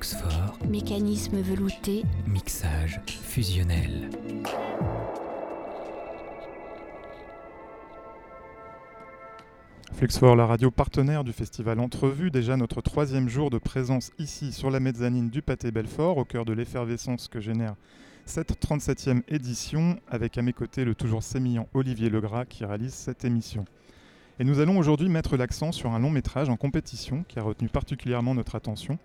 Fluxfort, Mécanisme velouté, mixage fusionnel. Fluxfort, la radio partenaire du festival Entrevue, déjà notre troisième jour de présence ici sur la mezzanine du Pâté Belfort, au cœur de l'effervescence que génère cette 37e édition, avec à mes côtés le toujours sémillant Olivier Legras qui réalise cette émission. Et nous allons aujourd'hui mettre l'accent sur un long métrage en compétition qui a retenu particulièrement notre attention.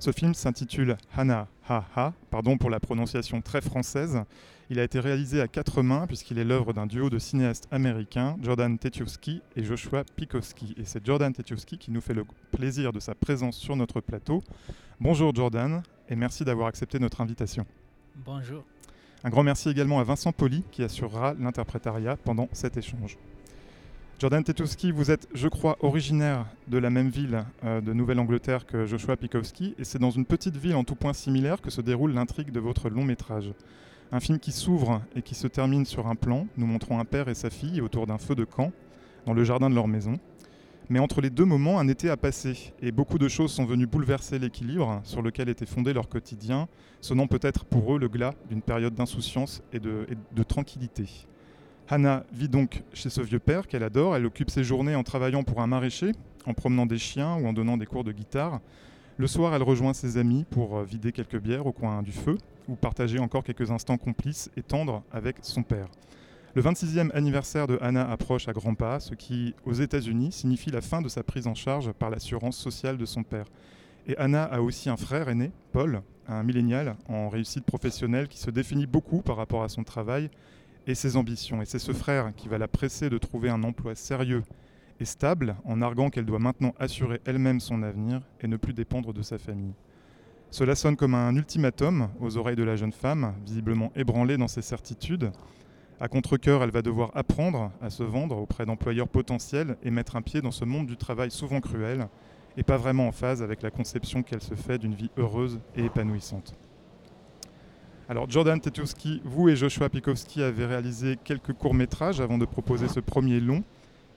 Ce film s'intitule Hana Ha Ha, pardon pour la prononciation très française. Il a été réalisé à quatre mains puisqu'il est l'œuvre d'un duo de cinéastes américains, Jordan Tetiowski et Joshua Pikowski. Et c'est Jordan Tetiowski qui nous fait le plaisir de sa présence sur notre plateau. Bonjour Jordan et merci d'avoir accepté notre invitation. Bonjour. Un grand merci également à Vincent Poli qui assurera l'interprétariat pendant cet échange. Jordan Tetowski, vous êtes, je crois, originaire de la même ville euh, de Nouvelle-Angleterre que Joshua Pikowski, et c'est dans une petite ville en tout point similaire que se déroule l'intrigue de votre long métrage. Un film qui s'ouvre et qui se termine sur un plan, nous montrons un père et sa fille autour d'un feu de camp, dans le jardin de leur maison. Mais entre les deux moments, un été a passé, et beaucoup de choses sont venues bouleverser l'équilibre sur lequel était fondé leur quotidien, sonnant peut-être pour eux le glas d'une période d'insouciance et de, et de tranquillité. Hannah vit donc chez ce vieux père qu'elle adore. Elle occupe ses journées en travaillant pour un maraîcher, en promenant des chiens ou en donnant des cours de guitare. Le soir, elle rejoint ses amis pour euh, vider quelques bières au coin du feu ou partager encore quelques instants complices et tendres avec son père. Le 26e anniversaire de Hannah approche à grands pas, ce qui, aux États-Unis, signifie la fin de sa prise en charge par l'assurance sociale de son père. Et Hannah a aussi un frère aîné, Paul, un millénial en réussite professionnelle qui se définit beaucoup par rapport à son travail et ses ambitions. Et c'est ce frère qui va la presser de trouver un emploi sérieux et stable en arguant qu'elle doit maintenant assurer elle-même son avenir et ne plus dépendre de sa famille. Cela sonne comme un ultimatum aux oreilles de la jeune femme, visiblement ébranlée dans ses certitudes. À contre-coeur, elle va devoir apprendre à se vendre auprès d'employeurs potentiels et mettre un pied dans ce monde du travail souvent cruel et pas vraiment en phase avec la conception qu'elle se fait d'une vie heureuse et épanouissante. Alors Jordan Tetowski, vous et Joshua Pikowski avez réalisé quelques courts-métrages avant de proposer ce premier long.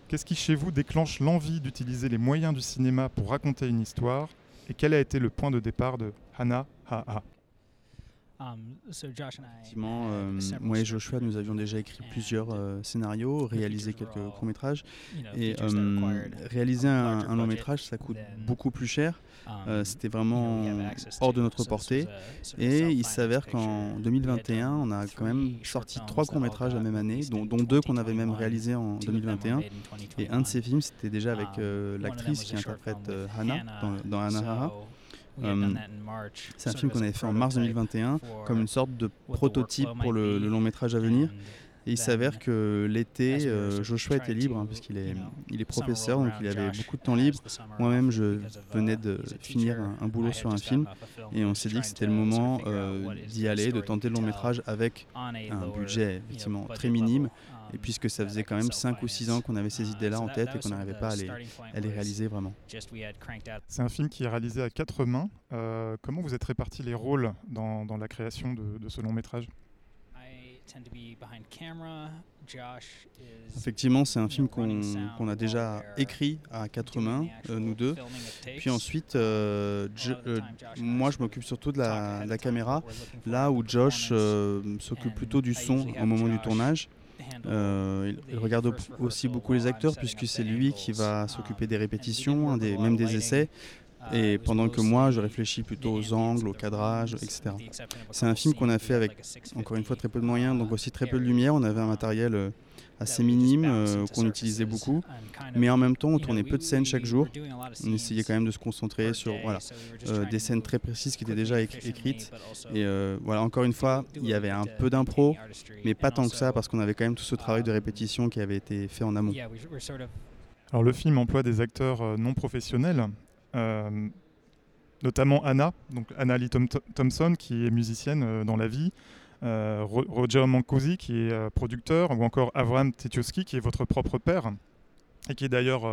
Qu'est-ce qui chez vous déclenche l'envie d'utiliser les moyens du cinéma pour raconter une histoire? Et quel a été le point de départ de Hannah Ha Effectivement, euh, moi et Joshua, nous avions déjà écrit plusieurs euh, scénarios, réalisé quelques courts-métrages. Et euh, réaliser un, un long métrage, ça coûte beaucoup plus cher. Euh, C'était vraiment hors de notre portée. Et il s'avère qu'en 2021, on a quand même sorti trois courts-métrages la même année, dont, dont deux qu'on avait même réalisés en 2021. Et un de ces films, c'était déjà avec euh, l'actrice qui interprète Hannah dans, dans Hannah Haha. Um, c'est un film qu'on avait fait en mars 2021 comme une sorte de prototype pour le, le long métrage à venir. Et il s'avère que l'été, euh, Joshua était libre, hein, puisqu'il est, il est professeur, donc il avait beaucoup de temps libre. Moi-même, je venais de finir un, un, boulot sur un film, et on s'est dit que c'était le moment euh, d'y aller, de tenter le long métrage avec un budget effectivement très minime. Et puisque ça faisait quand même 5 ou 6 ans qu'on avait ces idées-là en tête et qu'on n'arrivait pas à les, à les, réaliser vraiment. C'est un film qui est réalisé à quatre mains. Euh, comment vous êtes répartis les rôles dans, dans la création de, de ce long métrage Effectivement, c'est un film qu'on qu a déjà écrit à quatre mains, euh, nous deux. Puis ensuite, euh, je, euh, moi, je m'occupe surtout de la, de la, caméra, là où Josh s'occupe plutôt du son au moment du tournage. Euh, il, regarde aussi beaucoup les acteurs puisque c'est lui qui va s'occuper des répétitions, hein, des, même des essais. Et pendant que moi, je réfléchis plutôt aux angles, au cadrage, etc. C'est un film qu'on a fait avec, encore une fois, très peu de moyens, donc aussi très peu de lumière. On avait un matériel assez minime euh, qu'on utilisait beaucoup, mais en même temps, on tournait peu de scènes chaque jour. On essayait quand même de se concentrer sur voilà, euh, des scènes très précises qui étaient déjà écrites. Et euh, voilà, encore une fois, il y avait un peu d'impro, mais pas tant que ça, parce qu'on avait quand même tout ce travail de répétition qui avait été fait en amont. Alors le film emploie des acteurs non professionnels euh, notamment Anna, donc Anna Lee Thompson, qui est musicienne euh, dans la vie, euh, Roger Mancosi, qui est euh, producteur, ou encore Avram Tetioski, qui est votre propre père, et qui est d'ailleurs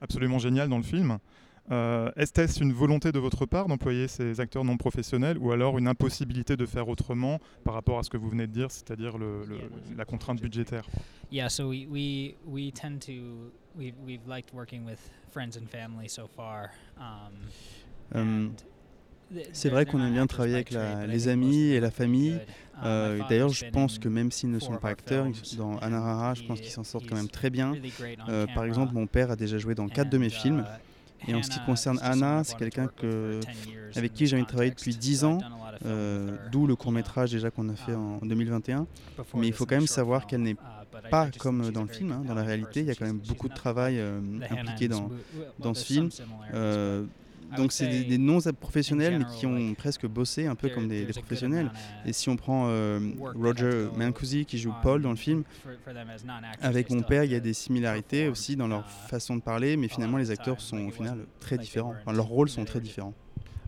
absolument génial dans le film. Euh, Est-ce une volonté de votre part d'employer ces acteurs non professionnels ou alors une impossibilité de faire autrement par rapport à ce que vous venez de dire, c'est-à-dire le, le, la contrainte budgétaire Yeah, so we, we, we tend to, we've, we've liked working with friends and family so far. Um, um, C'est vrai qu'on aime bien travailler avec les amis et la famille. Um, euh, D'ailleurs, je pense que même s'ils ne sont pas acteurs, dans Anarara, je pense qu'ils s'en sortent quand même très bien. Euh, par exemple, mon père a déjà joué dans quatre de mes films. Et en ce qui concerne Anna, c'est quelqu'un que, avec qui j'ai envie de travailler depuis 10 ans, euh, d'où le court métrage déjà qu'on a fait en 2021. Mais il faut quand même savoir qu'elle n'est uh, pas comme dans le film, hein, dans la réalité. Il y a quand même beaucoup de travail euh, impliqué dans, dans ce film. Euh, donc c'est des, non-professionnels mais qui ont presque bossé un peu comme des, professionnels. Et si on prend euh, Roger Mancusi qui joue Paul dans le film, avec mon père, il y a des similarités aussi dans leur façon de parler, mais finalement les acteurs sont au final très différents. leurs rôles sont très différents.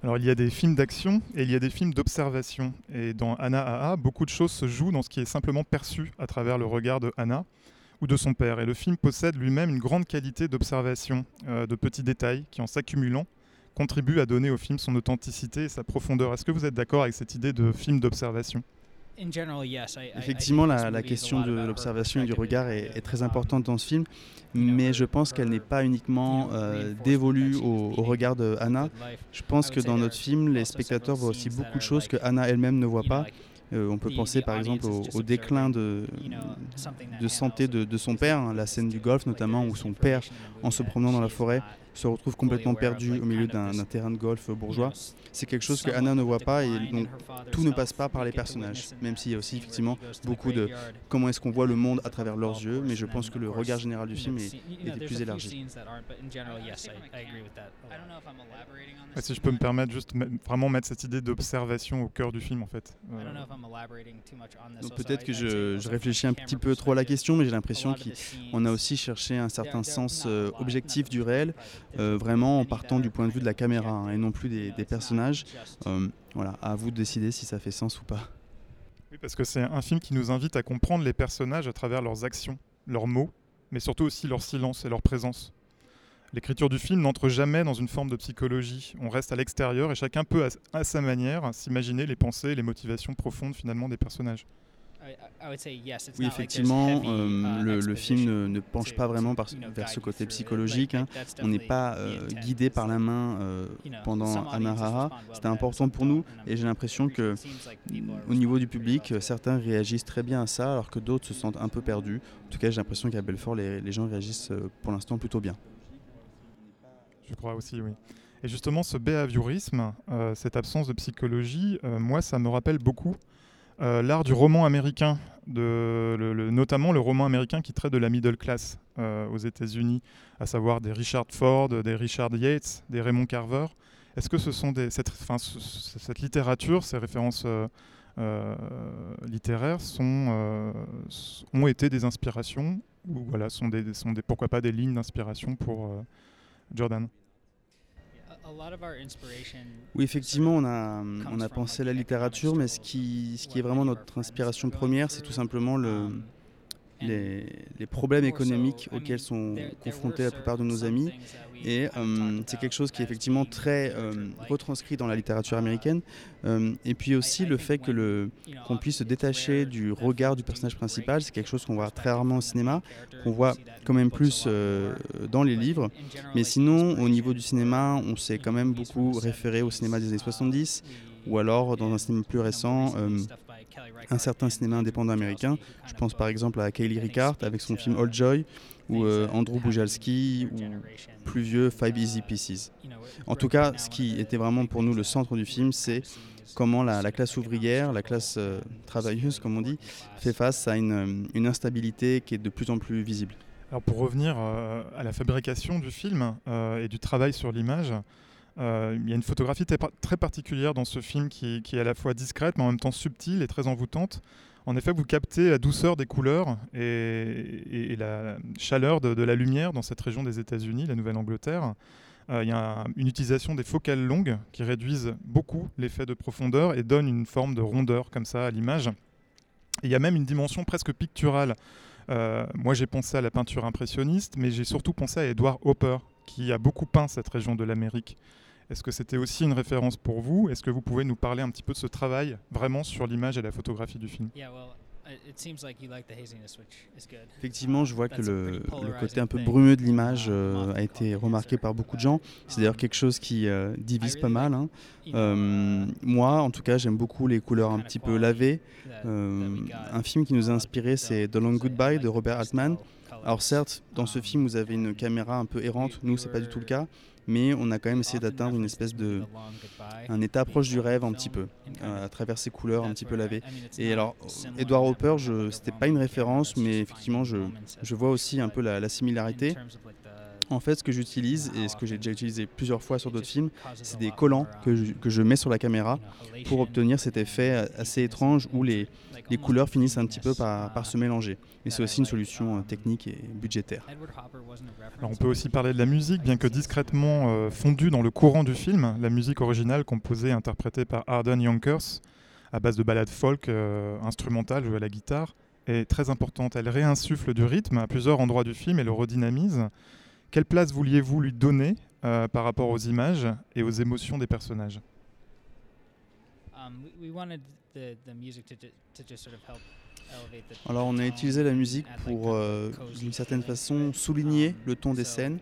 Alors il y a des films d'action et il y a des films d'observation. Et dans Anna AA, beaucoup de choses se jouent dans ce qui est simplement perçu à travers le regard de Anna ou de son père. Et le film possède lui-même une grande qualité d'observation, euh, de petits détails qui, en s'accumulant, contribue à donner au film son authenticité et sa profondeur. Est-ce que vous êtes d'accord avec cette idée de film d'observation? Effectivement, la, question de l'observation et du regard est, très importante dans ce film, mais je pense qu'elle n'est pas uniquement euh, dévolue au, au, regard de Anna. Je pense que dans notre film, les spectateurs voient aussi beaucoup de choses que Anna elle-même ne voit pas. Euh, on peut penser par exemple au, déclin de, de santé de, de, son père, hein, la scène du golf notamment, où son père, en se promenant dans la forêt, se retrouve complètement perdu au milieu d'un terrain de golf bourgeois? C'est quelque chose que Anna ne voit pas et donc tout ne passe pas par les personnages, même s'il y a aussi effectivement beaucoup de comment est-ce qu'on voit le monde à travers leurs yeux, mais je pense que le regard général du film est, est plus élargi. si je peux me permettre, juste vraiment mettre cette idée d'observation au cœur du film en fait. Donc peut-être que je, je, réfléchis un petit peu trop à la question, mais j'ai l'impression qu'on a aussi cherché un certain sens euh, objectif du réel. Euh, vraiment en partant du point de vue de la caméra hein, et non plus des, personnages. Euh, voilà, à vous de décider si ça fait sens ou pas. Oui, parce que c'est un film qui nous invite à comprendre les personnages à travers leurs actions, leurs mots, mais surtout aussi leur silence et leur présence. L'écriture du film n'entre jamais dans une forme de psychologie. On reste à l'extérieur et chacun peut, à sa manière, s'imaginer les pensées et les motivations profondes finalement des personnages. Oui, effectivement, euh, uh, le, film ne, penche pas vraiment vers ce côté psychologique. Hein. On n'est pas euh, guidé par la main euh, pendant Anahara. C'était important pour nous et j'ai l'impression que au niveau du public, certains réagissent très bien à ça alors que d'autres se sentent un peu perdus. En tout cas, j'ai l'impression qu'à Belfort, les, les, gens réagissent pour l'instant plutôt bien. Je crois aussi, oui. Et justement, ce behaviorisme, cette absence de psychologie, moi, ça me rappelle beaucoup euh, l'art du roman américain, notamment le roman américain qui traite de la middle class euh, aux États-Unis, à savoir des Richard Ford, des Richard Yates, des Raymond Carver. Est-ce que cette, littérature, ces références euh, littéraires ont été des inspirations ou voilà, sont sont des, pourquoi pas des lignes d'inspiration pour Jordan? Oui, effectivement, on a, on a pensé à la littérature, mais ce qui, ce qui est vraiment notre inspiration première, c'est tout simplement le, um, les, les, problèmes économiques auxquels sont confrontés la plupart de nos amis. Et euh, c'est quelque chose qui est effectivement très euh, retranscrit dans la littérature américaine. Euh, et puis aussi le fait que le, qu'on puisse se détacher du regard du personnage principal, c'est quelque chose qu'on voit très rarement au cinéma, qu'on voit quand même plus dans les livres. Mais sinon, au niveau du cinéma, on s'est quand même beaucoup référé au cinéma des années 70 ou alors dans un cinéma plus récent un certain cinéma indépendant américain. Je pense par exemple à Kaylee Ricard avec son film Old Joy ou euh, Andrew Bujalski ou plus vieux Five Easy Pieces. En tout cas, ce qui était vraiment pour nous le centre du film, c'est comment la, classe ouvrière, la classe euh, travailleuse, comme on dit, fait face à une, une, instabilité qui est de plus en plus visible. Alors pour revenir euh, à la fabrication du film et du travail sur l'image, euh, il y a une photographie très particulière dans ce film qui, est à la fois discrète mais en même temps subtile et très envoûtante. En effet, vous captez la douceur des couleurs et, la chaleur de, la lumière dans cette région des États-Unis, la Nouvelle-Angleterre. Euh, il y a une utilisation des focales longues qui réduisent beaucoup l'effet de profondeur et donnent une forme de rondeur comme ça à l'image. Il y a même une dimension presque picturale. Euh, moi, j'ai pensé à la peinture impressionniste, mais j'ai surtout pensé à Edward Hopper, qui a beaucoup peint cette région de l'Amérique. Est-ce que c'était aussi une référence pour vous? Est-ce que vous pouvez nous parler un petit peu de ce travail vraiment sur l'image et la photographie du film? Effectivement, je vois que le, côté un peu brumeux de l'image um, euh, a été remarqué par beaucoup de gens. C'est d'ailleurs um, quelque chose qui euh, divise pas mal. Hein. Euh, moi, en tout cas, j'aime beaucoup les couleurs un petit peu lavées. un film qui nous a inspiré, c'est The Long Goodbye de Robert Altman. Alors certes, dans ce um, film, vous avez une caméra un peu errante. Nous, c'est pas du tout le cas. Mais on a quand même essayé d'atteindre une espèce de un état proche du rêve un petit peu à travers ces couleurs un petit peu lavées. Et alors Edward Hopper, je c'était pas une référence, mais effectivement je, je vois aussi un peu la, similarité. En fait, ce que j'utilise et ce que j'ai déjà utilisé plusieurs fois sur d'autres films, c'est des collants que je, que je, mets sur la caméra pour obtenir cet effet assez étrange où les, les couleurs finissent un petit peu par, se mélanger. Mais c'est aussi une solution euh, technique et budgétaire. Alors on peut aussi parler de la musique, bien que discrètement euh, fondue dans le courant du film. La musique originale, composée et interprétée par Arden Yonkers, à base de ballades folk euh, instrumentales jouées à la guitare, est très importante. Elle réinsuffle du rythme à plusieurs endroits du film et le redynamise. Quelle place vouliez-vous lui donner par rapport aux images et aux émotions des personnages? Alors on a utilisé la musique pour, euh, d'une certaine façon, souligner um, le ton des scènes,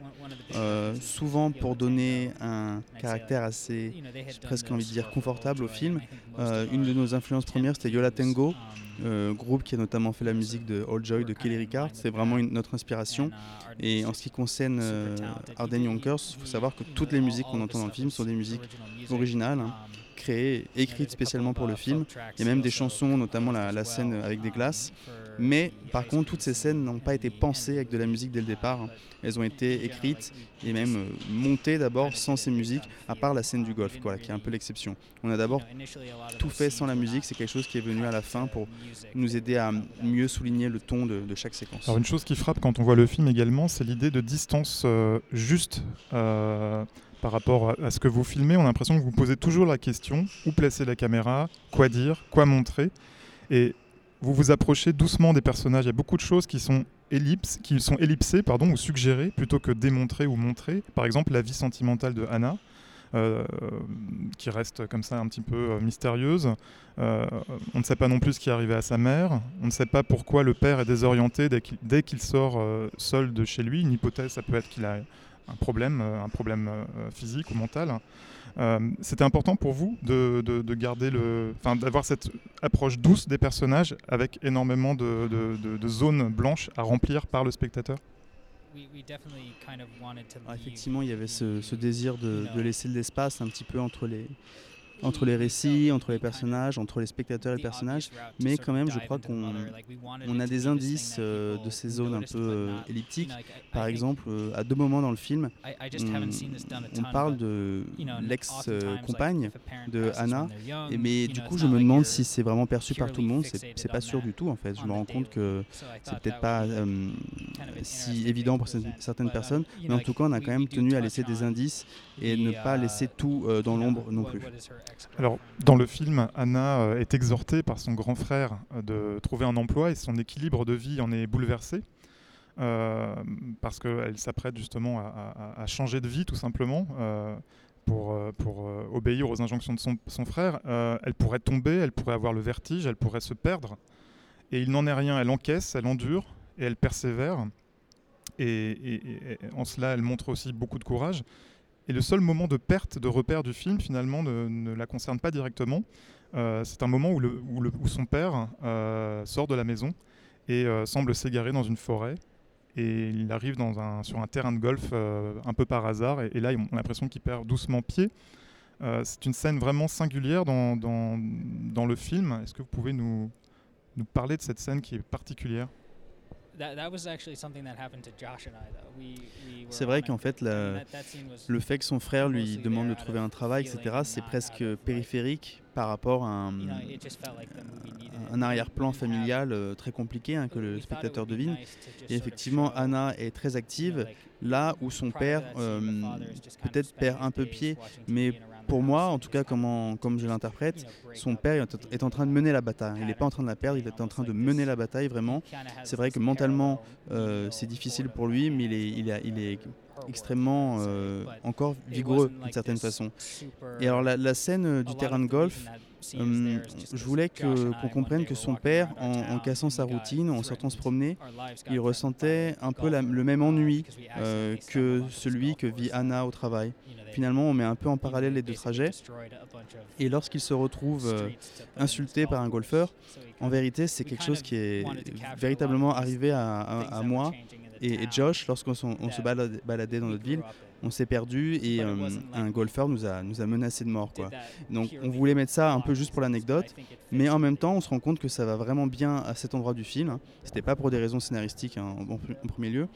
euh, souvent pour donner un caractère assez, presque envie de dire, confortable au film. Euh, une de nos influences premières, c'était Yola Tango, um, groupe qui a notamment fait la musique de All Joy de Kelly Ricard. C'est vraiment notre inspiration. Uh, Et en ce qui concerne Arden Yonkers, il faut savoir que toutes les musiques qu'on entend dans le film sont des musiques originales. Hein. Créée, écrite spécialement pour le film. Il y a même des chansons, notamment la, scène avec des glaces. Mais par contre, toutes ces scènes n'ont pas été pensées avec de la musique dès le départ. Hein. Elles ont été écrites et même euh, montées d'abord sans ces musiques, à part la scène du golf, quoi, qui est un peu l'exception. On a d'abord tout fait sans la musique, c'est quelque chose qui est venu à la fin pour nous aider à mieux souligner le ton de, chaque séquence. Alors une chose qui frappe quand on voit le film également, c'est l'idée de distance euh, juste. Euh, par rapport à ce que vous filmez, on a l'impression que vous posez toujours la question où placer la caméra, quoi dire, quoi montrer. Et vous vous approchez doucement des personnages. Il y a beaucoup de choses qui sont, ellipses, qui sont ellipsées pardon, ou suggérées plutôt que démontrées ou montrées. Par exemple, la vie sentimentale de Anna. Euh, qui reste comme ça un petit peu euh, mystérieuse. Euh, on ne sait pas non plus ce qui est arrivé à sa mère. On ne sait pas pourquoi le père est désorienté dès qu'il sort seul de chez lui. Une hypothèse, ça peut être qu'il a un problème, euh, un problème euh, physique ou mental. Euh, c'était important pour vous de, de, garder le, enfin, d'avoir cette approche douce des personnages avec énormément de, de, zones blanches à remplir par le spectateur? Ah, effectivement, il y avait ce, ce désir de, laisser de l'espace un petit peu entre les, entre les récits, entre les personnages, entre les spectateurs et les personnages, mais quand même, je crois qu'on on a des indices euh, de ces zones un peu euh, elliptiques. Par exemple, euh, à deux moments dans le film, on, parle de l'ex-compagne de Anna, et, mais du coup, je me demande si c'est vraiment perçu par tout le monde. C'est pas sûr du tout, en fait. Je me rends compte que c'est peut-être pas si évident pour certaines personnes, mais en tout cas, on a quand même tenu à laisser des indices et ne pas laisser tout dans l'ombre non plus. Alors, dans le film, Anna euh, est exhortée par son grand frère euh, de trouver un emploi et son équilibre de vie en est bouleversé. Euh, parce qu'elle s'apprête justement à, changer de vie tout simplement pour, pour obéir aux injonctions de son, frère. elle pourrait tomber, elle pourrait avoir le vertige, elle pourrait se perdre. Et il n'en est rien, elle encaisse, elle endure et elle persévère. et en cela, elle montre aussi beaucoup de courage. Et le seul moment de perte de repère du film, finalement, ne, la concerne pas directement. Euh, c'est un moment où, son père euh, sort de la maison et euh, semble s'égarer dans une forêt. Et il arrive sur un terrain de golf un peu par hasard. Et, là, on a l'impression qu'il perd doucement pied. c'est une scène vraiment singulière dans, le film. Est-ce que vous pouvez nous parler de cette scène qui est particulière? C'est vrai qu'en fait, le fait que son frère lui demande de trouver un travail, etc., c'est presque périphérique par rapport à un, un arrière-plan familial euh, très compliqué hein, que le spectateur devine. Et effectivement, Anna est très active, là où son père euh, peut-être perd un peu pied, mais pour moi, en tout cas, comme je l'interprète, son père est en train de mener la bataille. Il n'est pas en train de la perdre, il est en train de mener la bataille vraiment. C'est vrai que mentalement, euh, c'est difficile pour lui, mais il est, extrêmement euh, encore vigoureux d'une certaine façon. Et alors la, scène du terrain de golf, Hum, je voulais qu'on comprenne que son père, en, cassant sa routine, en sortant se promener, il ressentait un peu le même ennui euh, que celui que vit Anna au travail. Finalement, on met un peu en parallèle les deux trajets. Et lorsqu'il se retrouve euh, insulté par un golfeur, en vérité, c'est quelque chose qui est véritablement arrivé à, moi et, Josh lorsqu'on se baladait dans notre ville on s'est perdu et euh, un golfeur nous a, nous a menacé de mort. Quoi. Donc on voulait mettre ça un peu juste pour l'anecdote, mais en même temps on se rend compte que ça va vraiment bien à cet endroit du film. C'était pas pour des raisons scénaristiques hein, en, premier lieu.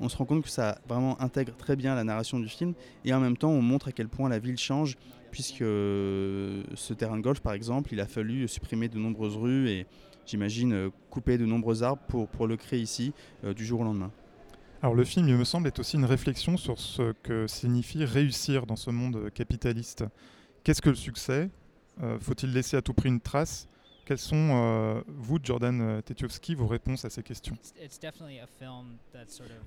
On se rend compte que ça vraiment intègre très bien la narration du film et en même temps on montre à quel point la ville change puisque euh, ce terrain de golf par exemple il a fallu supprimer de nombreuses rues et j'imagine euh, couper de nombreux arbres pour, pour le créer ici du jour au lendemain. Alors le film, il me semble, est aussi une réflexion sur ce que signifie réussir dans ce monde capitaliste. Qu'est-ce que le succès? Euh, Faut-il laisser à tout prix une trace? Quelles sont, euh, vous, Jordan euh, Tetiowski, vos réponses à ces questions?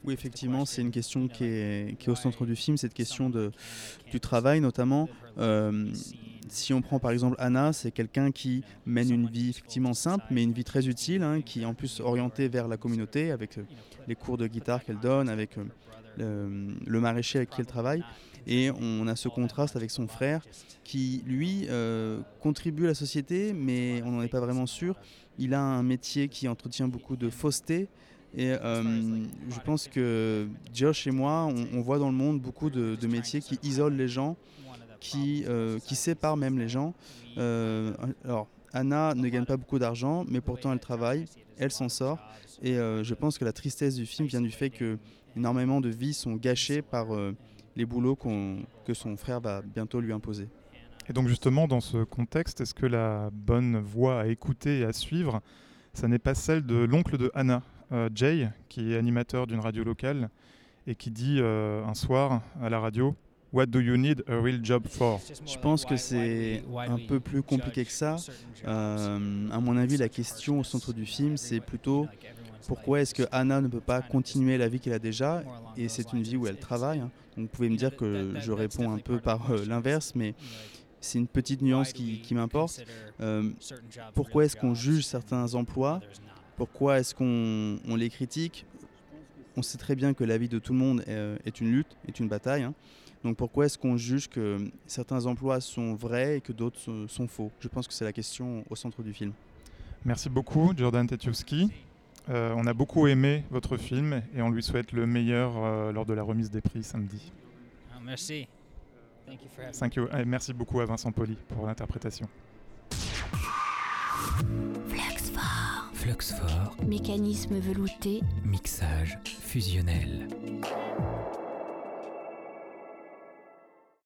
Oui, effectivement, c'est une question qui est, qui est, au centre du film, cette question de, du travail notamment si on prend par exemple Anna, c'est quelqu'un qui mène une vie effectivement simple, mais une vie très utile, hein, qui est en plus orientée vers la communauté, avec euh, les cours de guitare qu'elle donne, avec euh, le, maraîcher avec qui elle travaille. Et on a ce contraste avec son frère qui, lui, euh, contribue à la société, mais on n'en est pas vraiment sûr. Il a un métier qui entretient beaucoup de fausseté. Et je pense que Josh et moi, on, voit dans le monde beaucoup de métiers qui isolent les gens qui, euh, qui sépare même les gens. Euh, alors, Anna ne gagne pas beaucoup d'argent, mais pourtant elle travaille, elle s'en sort. Et euh, je pense que la tristesse du film vient du fait que énormément de vies sont gâchées par les boulots que son frère va bientôt lui imposer. Et donc justement, dans ce contexte, est-ce que la bonne voie à écouter et à suivre, ça n'est pas celle de l'oncle de Anna, Jay, qui est animateur d'une radio locale et qui dit un soir à la radio What do you need a real job for? Je pense que c'est un peu plus compliqué que ça. Euh, à mon avis, la question au centre du film, c'est plutôt pourquoi est-ce que Anna ne peut pas continuer la vie qu'elle a déjà? Et c'est une vie où elle travaille. Hein. Vous pouvez me dire que je réponds un peu par euh, l'inverse, mais c'est une petite nuance qui, m'importe. Euh, pourquoi est-ce qu'on juge certains emplois? Pourquoi est-ce qu'on les critique? On sait très bien que la vie de tout le monde est, une lutte, est une bataille. Hein. Donc pourquoi est-ce qu'on juge que certains emplois sont vrais et que d'autres sont faux? Je pense que c'est la question au centre du film. Merci beaucoup Jordan Tetiowski. Euh, on a beaucoup aimé votre film et on lui souhaite le meilleur euh, lors de la remise des prix samedi. Ah, merci. Thank you. Et merci beaucoup à Vincent Poli pour l'interprétation. Fluxfort. Mécanisme velouté. Mixage fusionnel.